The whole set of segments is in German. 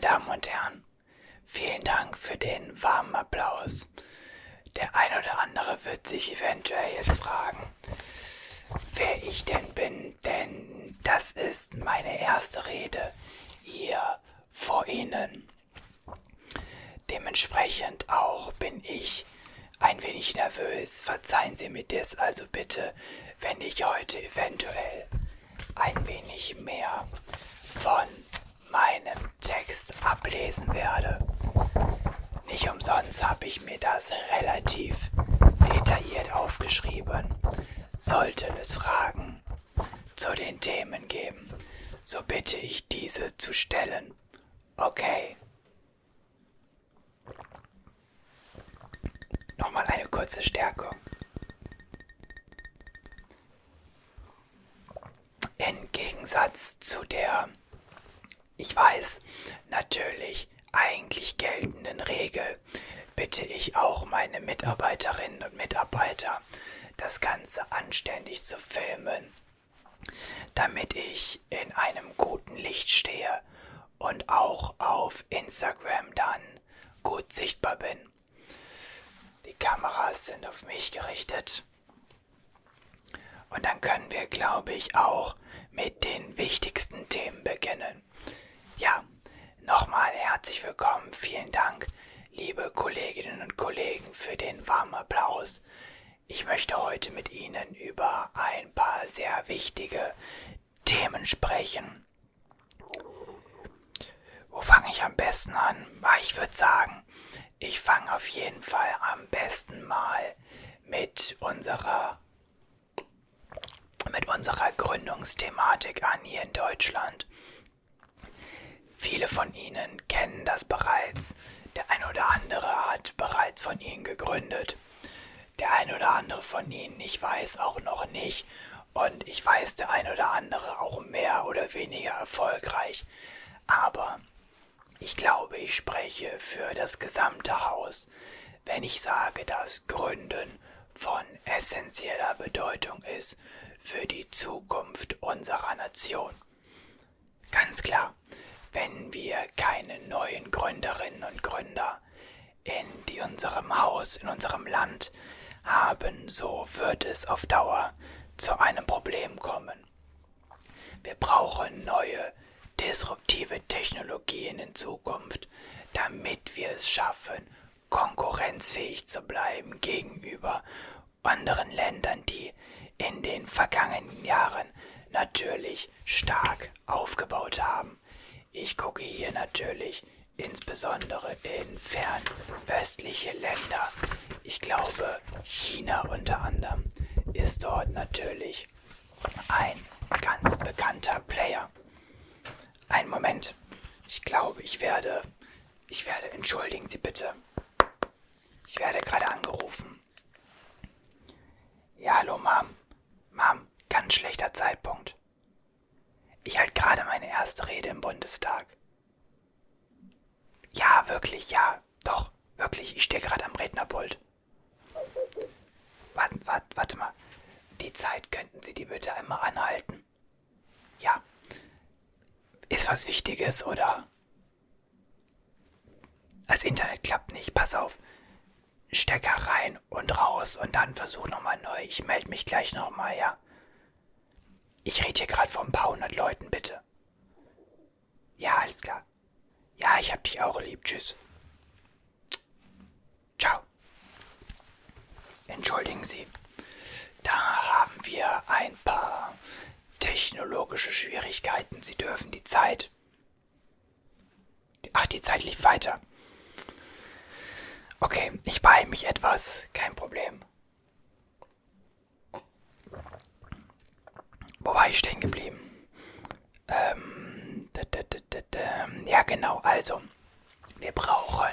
Damen und Herren, vielen Dank für den warmen Applaus. Der ein oder andere wird sich eventuell jetzt fragen, wer ich denn bin, denn das ist meine erste Rede hier vor Ihnen. Dementsprechend auch bin ich ein wenig nervös. Verzeihen Sie mir das also bitte, wenn ich heute eventuell ein wenig mehr von meinem Text ablesen werde. Nicht umsonst habe ich mir das relativ detailliert aufgeschrieben. Sollte es Fragen zu den Themen geben, so bitte ich diese zu stellen. Okay. Nochmal eine kurze Stärkung. Im Gegensatz zu der, ich weiß, natürlich eigentlich geltenden Regel, bitte ich auch meine Mitarbeiterinnen und Mitarbeiter, das Ganze anständig zu filmen, damit ich in einem guten Licht stehe und auch auf Instagram dann gut sichtbar bin. Die Kameras sind auf mich gerichtet. Und dann können wir, glaube ich, auch mit den wichtigsten Themen beginnen. Ja, nochmal herzlich willkommen. Vielen Dank, liebe Kolleginnen und Kollegen, für den warmen Applaus. Ich möchte heute mit Ihnen über ein paar sehr wichtige Themen sprechen. Wo fange ich am besten an? Ah, ich würde sagen, ich fange auf jeden Fall am besten mal mit unserer mit unserer Gründungsthematik an hier in Deutschland. Viele von Ihnen kennen das bereits. Der ein oder andere hat bereits von Ihnen gegründet. Der ein oder andere von Ihnen, ich weiß auch noch nicht. Und ich weiß, der ein oder andere auch mehr oder weniger erfolgreich. Aber ich glaube, ich spreche für das gesamte Haus, wenn ich sage, dass Gründen von essentieller Bedeutung ist für die Zukunft unserer Nation. Ganz klar, wenn wir keine neuen Gründerinnen und Gründer in die unserem Haus, in unserem Land haben, so wird es auf Dauer zu einem Problem kommen. Wir brauchen neue disruptive Technologien in Zukunft, damit wir es schaffen, konkurrenzfähig zu bleiben gegenüber anderen Ländern, die in den vergangenen Jahren natürlich stark aufgebaut haben. Ich gucke hier natürlich insbesondere in fernöstliche Länder. Ich glaube, China unter anderem ist dort natürlich ein ganz bekannter Player. Einen Moment. Ich glaube, ich werde. Ich werde. Entschuldigen Sie bitte. Ich werde gerade angerufen. Ja, hallo, Mom. Mom, ganz schlechter Zeitpunkt. Ich halte gerade meine erste Rede im Bundestag. Ja, wirklich, ja. Doch, wirklich. Ich stehe gerade am Rednerpult. Warte, warte, warte mal. Die Zeit könnten Sie die bitte einmal anhalten? Ja. Ist was Wichtiges oder? Das Internet klappt nicht. Pass auf. Stecker rein und raus und dann versuch nochmal neu. Ich melde mich gleich nochmal, ja? Ich rede hier gerade vor ein paar hundert Leuten, bitte. Ja, alles klar. Ja, ich hab dich auch lieb. Tschüss. Ciao. Entschuldigen Sie. Da haben wir ein paar technologische Schwierigkeiten. Sie dürfen die Zeit. Ach, die Zeit lief weiter. Okay, ich beeile mich etwas. Kein Problem. Wo war ich stehen geblieben? Ähm, ja, genau. Also, wir brauchen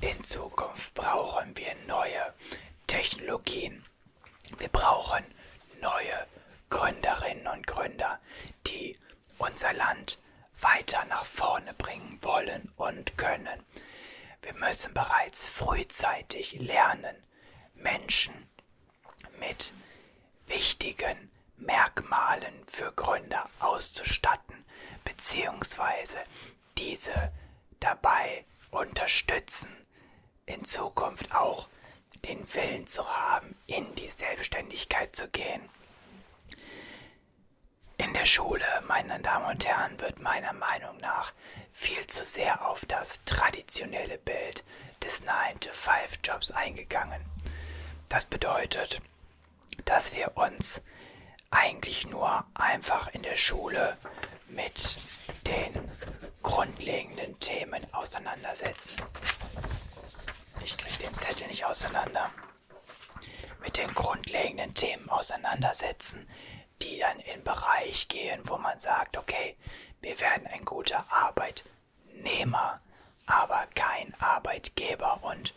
in Zukunft brauchen wir neue Technologien. Wir brauchen neue Gründerinnen und Gründer, die unser Land weiter nach vorne bringen wollen und können. Wir müssen bereits frühzeitig lernen, Menschen mit wichtigen Merkmalen für Gründer auszustatten, beziehungsweise diese dabei unterstützen, in Zukunft auch den Willen zu haben, in die Selbstständigkeit zu gehen. In der Schule, meine Damen und Herren, wird meiner Meinung nach viel zu sehr auf das traditionelle Bild des 9-to-5-Jobs eingegangen. Das bedeutet, dass wir uns eigentlich nur einfach in der Schule mit den grundlegenden Themen auseinandersetzen. Ich kriege den Zettel nicht auseinander. Mit den grundlegenden Themen auseinandersetzen, die dann in den Bereich gehen, wo man sagt, okay, wir werden ein guter Arbeitnehmer, aber kein Arbeitgeber und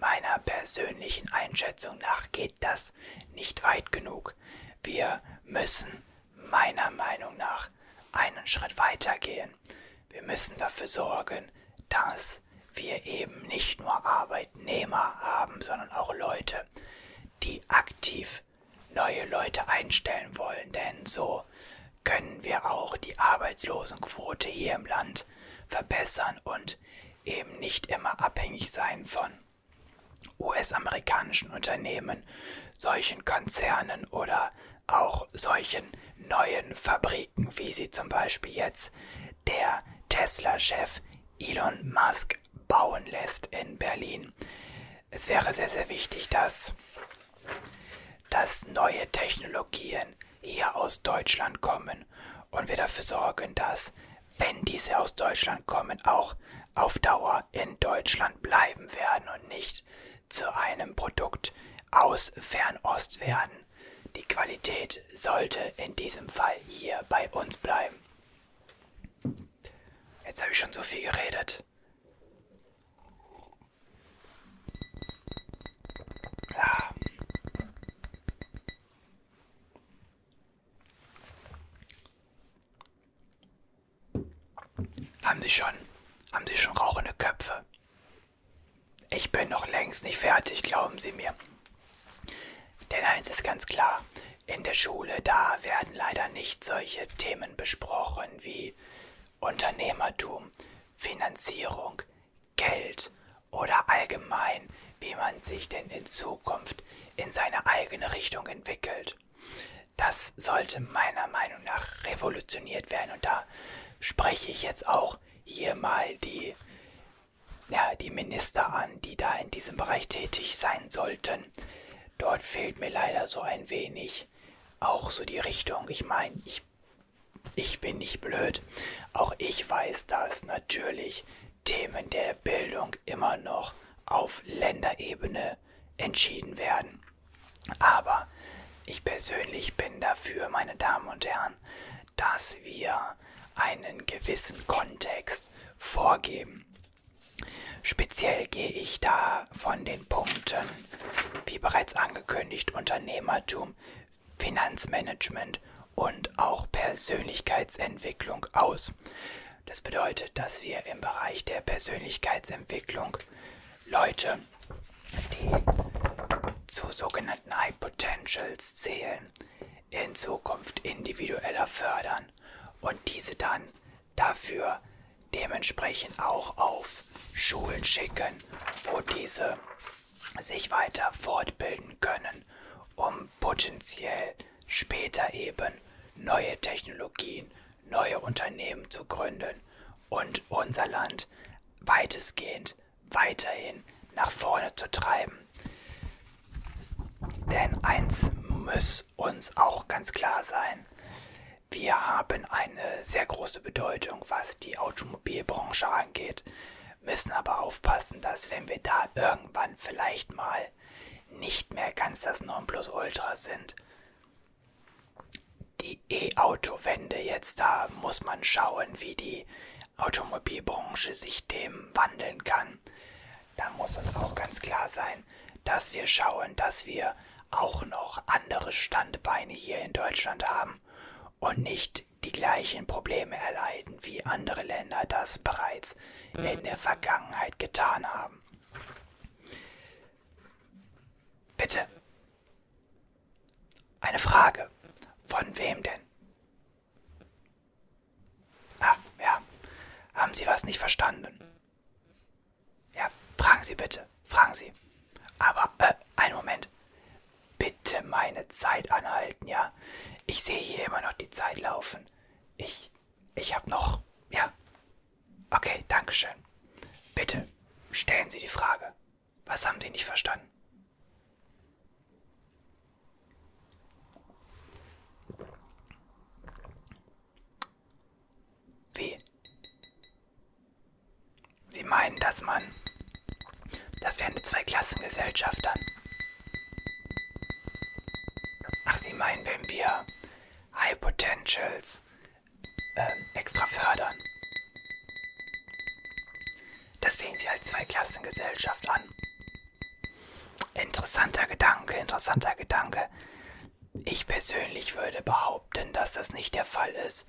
meiner persönlichen Einschätzung nach geht das nicht weit genug. Wir müssen meiner Meinung nach einen Schritt weiter gehen. Wir müssen dafür sorgen, dass wir eben nicht nur Arbeitnehmer haben, sondern auch Leute, die aktiv neue Leute einstellen wollen, denn so können wir auch die Arbeitslosenquote hier im Land verbessern und eben nicht immer abhängig sein von US-amerikanischen Unternehmen, solchen Konzernen oder auch solchen neuen Fabriken, wie sie zum Beispiel jetzt der Tesla-Chef Elon Musk bauen lässt in Berlin. Es wäre sehr, sehr wichtig, dass, dass neue Technologien hier aus Deutschland kommen und wir dafür sorgen, dass, wenn diese aus Deutschland kommen, auch auf Dauer in Deutschland bleiben werden und nicht zu einem Produkt aus Fernost werden. Die Qualität sollte in diesem Fall hier bei uns bleiben. Jetzt habe ich schon so viel geredet. Ja. Haben Sie schon, haben Sie schon rauchende Köpfe? Ich bin noch längst nicht fertig, glauben Sie mir. Denn eins ist ganz klar, in der Schule, da werden leider nicht solche Themen besprochen wie Unternehmertum, Finanzierung, Geld oder allgemein, wie man sich denn in Zukunft in seine eigene Richtung entwickelt. Das sollte meiner Meinung nach revolutioniert werden und da spreche ich jetzt auch hier mal die, ja, die Minister an, die da in diesem Bereich tätig sein sollten. Dort fehlt mir leider so ein wenig auch so die Richtung. Ich meine, ich, ich bin nicht blöd. Auch ich weiß, dass natürlich Themen der Bildung immer noch auf Länderebene entschieden werden. Aber ich persönlich bin dafür, meine Damen und Herren, dass wir einen gewissen Kontext vorgeben. Speziell gehe ich da von den Punkten, wie bereits angekündigt, Unternehmertum, Finanzmanagement und auch Persönlichkeitsentwicklung aus. Das bedeutet, dass wir im Bereich der Persönlichkeitsentwicklung Leute, die zu sogenannten High Potentials zählen, in Zukunft individueller fördern und diese dann dafür dementsprechend auch auf Schulen schicken, wo diese sich weiter fortbilden können, um potenziell später eben neue Technologien, neue Unternehmen zu gründen und unser Land weitestgehend weiterhin nach vorne zu treiben. Denn eins muss uns auch ganz klar sein. Wir haben eine sehr große Bedeutung, was die Automobilbranche angeht, müssen aber aufpassen, dass wenn wir da irgendwann vielleicht mal nicht mehr ganz das Nonplusultra sind, die E-Auto-Wende jetzt da muss man schauen, wie die Automobilbranche sich dem wandeln kann. Da muss uns auch ganz klar sein, dass wir schauen, dass wir auch noch andere Standbeine hier in Deutschland haben und nicht die gleichen Probleme erleiden, wie andere Länder das bereits in der Vergangenheit getan haben. Bitte. Eine Frage. Von wem denn? Ah, ja. Haben Sie was nicht verstanden? Fragen Sie bitte. Fragen Sie. Aber, äh, meine Zeit anhalten, ja? Ich sehe hier immer noch die Zeit laufen. Ich, ich habe noch, ja. Okay, Dankeschön. Bitte, stellen Sie die Frage. Was haben Sie nicht verstanden? Wie? Sie meinen, dass man... Das wäre eine Zweiklassengesellschaft dann. Sie meinen, wenn wir High Potentials ähm, extra fördern? Das sehen Sie als Zweiklassengesellschaft an. Interessanter Gedanke, interessanter Gedanke. Ich persönlich würde behaupten, dass das nicht der Fall ist.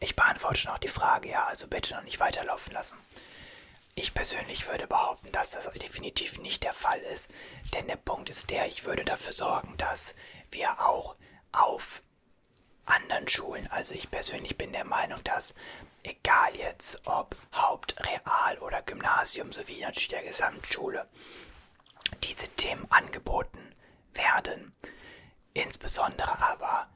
Ich beantworte noch die Frage, ja, also bitte noch nicht weiterlaufen lassen. Ich persönlich würde behaupten, dass das definitiv nicht der Fall ist, denn der Punkt ist der, ich würde dafür sorgen, dass wir auch auf anderen Schulen, also ich persönlich bin der Meinung, dass egal jetzt ob Haupt-, Real- oder Gymnasium sowie natürlich der Gesamtschule, diese Themen angeboten werden. Insbesondere aber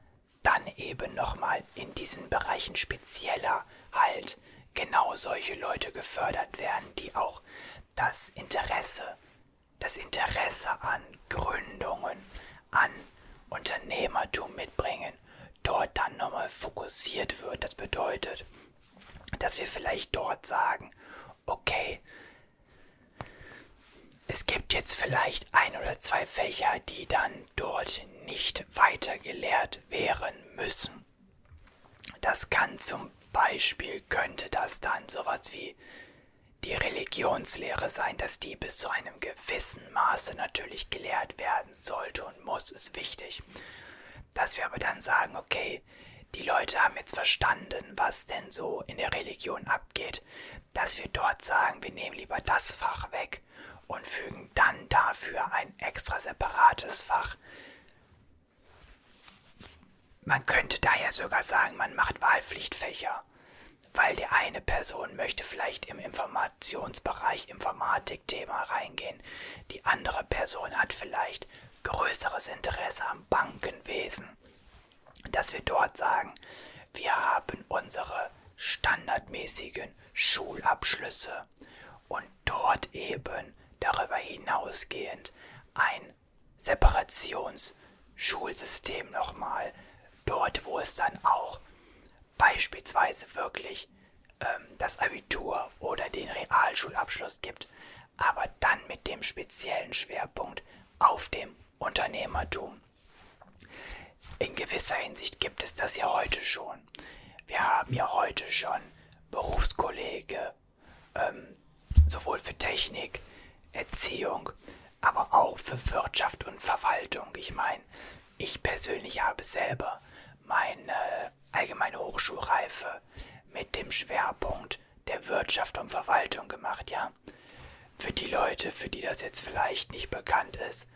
dann eben nochmal in diesen Bereichen spezieller halt genau solche Leute gefördert werden, die auch das Interesse, das Interesse an Gründungen, an Unternehmertum mitbringen, dort dann nochmal fokussiert wird. Das bedeutet, dass wir vielleicht dort sagen, okay, es gibt jetzt vielleicht ein oder zwei Fächer, die dann dort nicht weiter gelehrt wären müssen. Das kann zum Beispiel, könnte das dann sowas wie die Religionslehre sein, dass die bis zu einem gewissen Maße natürlich gelehrt werden sollte und muss, ist wichtig. Dass wir aber dann sagen, okay, die Leute haben jetzt verstanden, was denn so in der Religion abgeht, dass wir dort sagen, wir nehmen lieber das Fach weg und fügen dann dafür ein extra separates Fach. Man könnte daher sogar sagen, man macht Wahlpflichtfächer, weil die eine Person möchte vielleicht im Informationsbereich Informatik-Thema reingehen, die andere Person hat vielleicht größeres Interesse am Bankenwesen, dass wir dort sagen, wir haben unsere standardmäßigen Schulabschlüsse und dort eben darüber hinausgehend ein Separationsschulsystem nochmal, dort wo es dann auch beispielsweise wirklich ähm, das Abitur oder den Realschulabschluss gibt, aber dann mit dem speziellen Schwerpunkt auf dem Unternehmertum. In gewisser Hinsicht gibt es das ja heute schon. Wir haben ja heute schon Berufskollege, ähm, sowohl für Technik, Erziehung, aber auch für Wirtschaft und Verwaltung. Ich meine, ich persönlich habe selber meine allgemeine Hochschulreife mit dem Schwerpunkt der Wirtschaft und Verwaltung gemacht, ja. Für die Leute, für die das jetzt vielleicht nicht bekannt ist,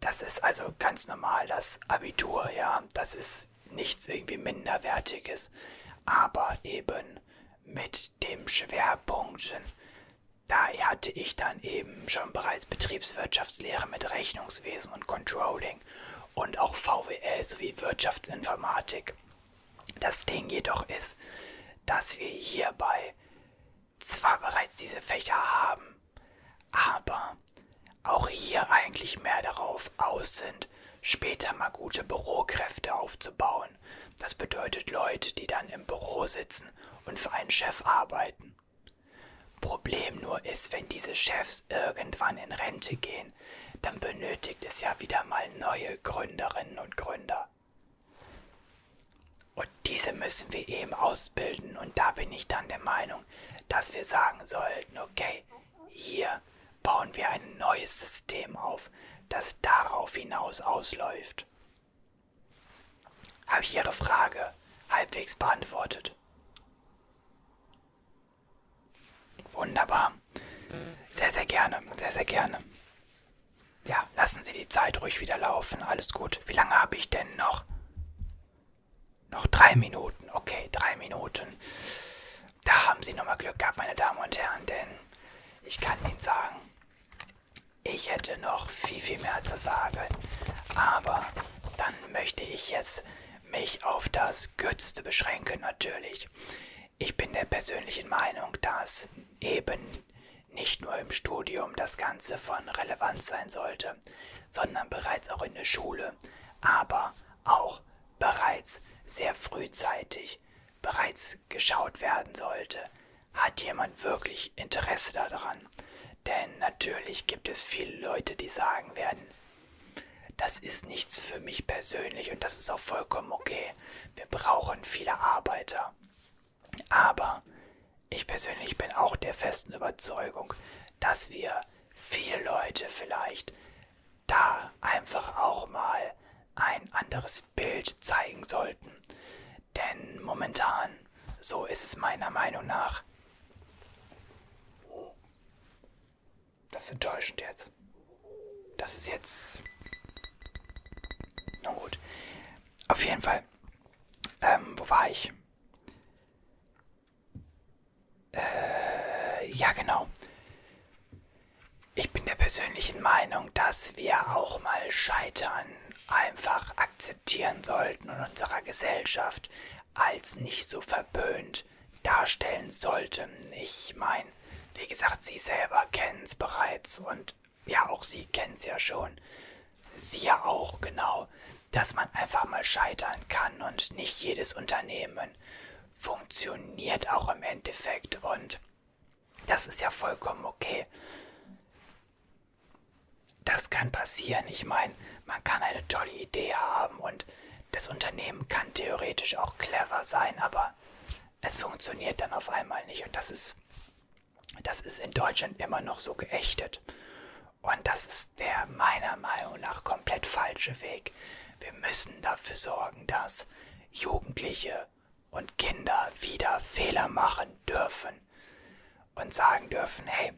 das ist also ganz normal das Abitur, ja. Das ist nichts irgendwie Minderwertiges, aber eben mit dem Schwerpunkten da hatte ich dann eben schon bereits Betriebswirtschaftslehre mit Rechnungswesen und Controlling und auch VWL sowie Wirtschaftsinformatik. Das Ding jedoch ist, dass wir hierbei zwar bereits diese Fächer haben, aber auch hier eigentlich mehr darauf aus sind, später mal gute Bürokräfte aufzubauen. Das bedeutet Leute, die dann im Büro sitzen und für einen Chef arbeiten. Problem nur ist, wenn diese Chefs irgendwann in Rente gehen, dann benötigt es ja wieder mal neue Gründerinnen und Gründer. Und diese müssen wir eben ausbilden und da bin ich dann der Meinung, dass wir sagen sollten, okay, hier bauen wir ein neues System auf, das darauf hinaus ausläuft. Habe ich Ihre Frage halbwegs beantwortet? Wunderbar. Sehr, sehr gerne. Sehr, sehr gerne. Ja, lassen Sie die Zeit ruhig wieder laufen. Alles gut. Wie lange habe ich denn noch? Noch drei Minuten. Okay, drei Minuten. Da haben Sie nochmal Glück gehabt, meine Damen und Herren, denn ich kann Ihnen sagen, Ich hätte noch viel, viel mehr zu sagen, aber dann möchte ich jetzt mich auf das Kürzeste beschränken natürlich. Ich bin der persönlichen Meinung, dass eben nicht nur im Studium das Ganze von Relevanz sein sollte, sondern bereits auch in der Schule, aber auch bereits sehr frühzeitig bereits geschaut werden sollte. Hat jemand wirklich Interesse daran? Denn natürlich gibt es viele Leute, die sagen werden, das ist nichts für mich persönlich und das ist auch vollkommen okay. Wir brauchen viele Arbeiter. Aber ich persönlich bin auch der festen Überzeugung, dass wir viele Leute vielleicht da einfach auch mal ein anderes Bild zeigen sollten. Denn momentan, so ist es meiner Meinung nach, das ist enttäuschend jetzt. Das ist jetzt. Na gut. Auf jeden Fall. Ähm, wo war ich? Äh, ja, genau. Ich bin der persönlichen Meinung, dass wir auch mal Scheitern einfach akzeptieren sollten und unserer Gesellschaft als nicht so verböhnt darstellen sollten. Ich meine, wie gesagt, Sie selber kennen es bereits und ja, auch Sie kennen es ja schon. Sie ja auch, genau, dass man einfach mal scheitern kann und nicht jedes Unternehmen funktioniert auch im Endeffekt und das ist ja vollkommen okay. Das kann passieren. Ich meine, man kann eine tolle Idee haben und das Unternehmen kann theoretisch auch clever sein, aber es funktioniert dann auf einmal nicht und das ist das ist in Deutschland immer noch so geächtet. Und das ist der meiner Meinung nach komplett falsche Weg. Wir müssen dafür sorgen, dass Jugendliche und Kinder wieder Fehler machen dürfen und sagen dürfen, hey,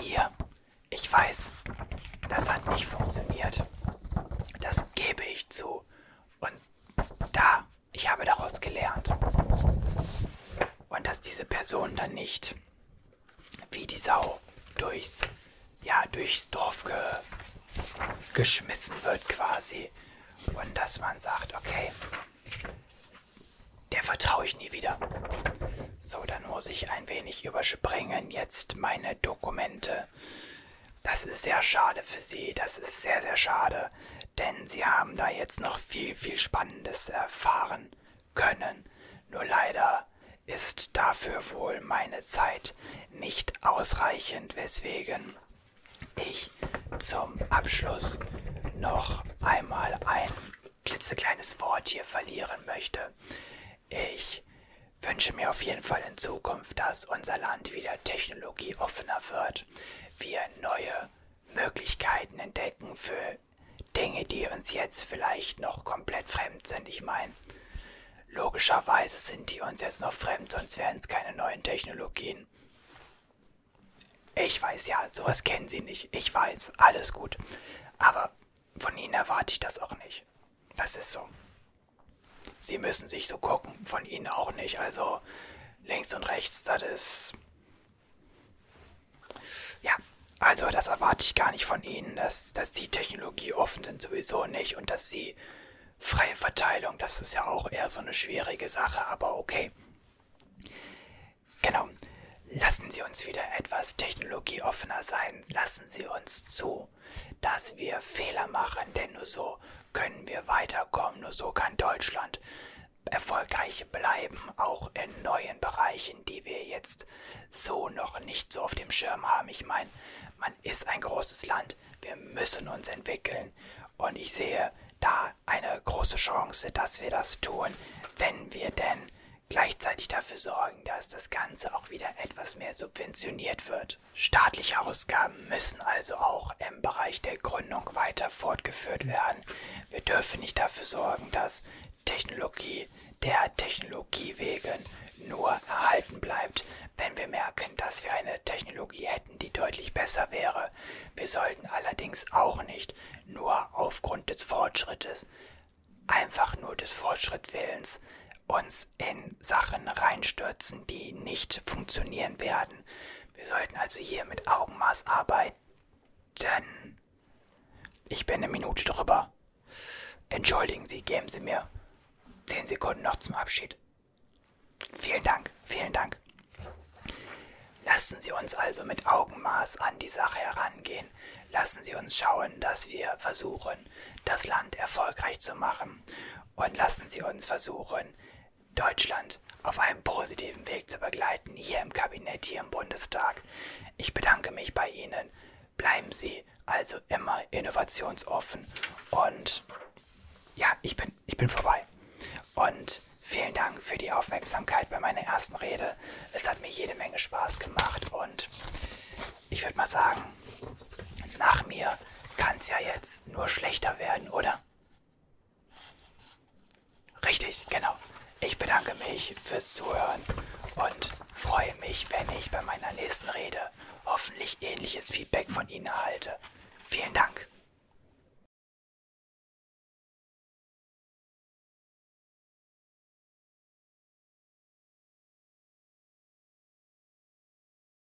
hier, ich weiß, das hat nicht funktioniert. Das gebe ich zu. Und da, ich habe daraus gelernt. Und dass diese Person dann nicht wie die Sau durchs, ja, durchs Dorf ge, geschmissen wird quasi. Und dass man sagt, okay, vertraue ich nie wieder. So, dann muss ich ein wenig überspringen jetzt meine Dokumente. Das ist sehr schade für Sie, das ist sehr, sehr schade, denn Sie haben da jetzt noch viel, viel Spannendes erfahren können. Nur leider ist dafür wohl meine Zeit nicht ausreichend, weswegen ich zum Abschluss noch einmal ein klitzekleines Wort hier verlieren möchte. Ich wünsche mir auf jeden Fall in Zukunft, dass unser Land wieder technologieoffener wird, wir neue Möglichkeiten entdecken für Dinge, die uns jetzt vielleicht noch komplett fremd sind. Ich meine, logischerweise sind die uns jetzt noch fremd, sonst wären es keine neuen Technologien. Ich weiß ja, sowas kennen sie nicht. Ich weiß, alles gut. Aber von ihnen erwarte ich das auch nicht. Das ist so. Sie müssen sich so gucken, von ihnen auch nicht. Also links und rechts, das ist. Ja, also das erwarte ich gar nicht von ihnen, dass, dass die Technologie offen sind, sowieso nicht. Und dass sie freie Verteilung, das ist ja auch eher so eine schwierige Sache, aber okay. Genau. Lassen Sie uns wieder etwas technologieoffener sein. Lassen Sie uns zu, dass wir Fehler machen, denn nur so können wir weiterkommen. Nur so kann Deutschland erfolgreich bleiben, auch in neuen Bereichen, die wir jetzt so noch nicht so auf dem Schirm haben. Ich meine, man ist ein großes Land, wir müssen uns entwickeln und ich sehe da eine große Chance, dass wir das tun, wenn wir denn gleichzeitig dafür sorgen, dass das Ganze auch wieder etwas mehr subventioniert wird. Staatliche Ausgaben müssen also auch im Bereich der Gründung weiter fortgeführt werden. Wir dürfen nicht dafür sorgen, dass Technologie der Technologie wegen nur erhalten bleibt, wenn wir merken, dass wir eine Technologie hätten, die deutlich besser wäre. Wir sollten allerdings auch nicht nur aufgrund des Fortschrittes, einfach nur des Fortschrittwillens, uns in Sachen reinstürzen, die nicht funktionieren werden. Wir sollten also hier mit Augenmaß arbeiten ich bin eine Minute drüber. Entschuldigen Sie, geben Sie mir 10 Sekunden noch zum Abschied. Vielen Dank, vielen Dank. Lassen Sie uns also mit Augenmaß an die Sache herangehen. Lassen Sie uns schauen, dass wir versuchen, das Land erfolgreich zu machen. Und lassen Sie uns versuchen, Deutschland auf einem positiven Weg zu begleiten, hier im Kabinett, hier im Bundestag. Ich bedanke mich bei Ihnen. Bleiben Sie also immer innovationsoffen und ja, ich bin, ich bin vorbei. Und vielen Dank für die Aufmerksamkeit bei meiner ersten Rede. Es hat mir jede Menge Spaß gemacht und ich würde mal sagen, nach mir kann es ja jetzt nur schlechter werden, oder? Richtig, genau. Ich bedanke mich fürs Zuhören und freue mich, wenn ich bei meiner nächsten Rede hoffentlich ähnliches Feedback von Ihnen erhalte. Vielen Dank.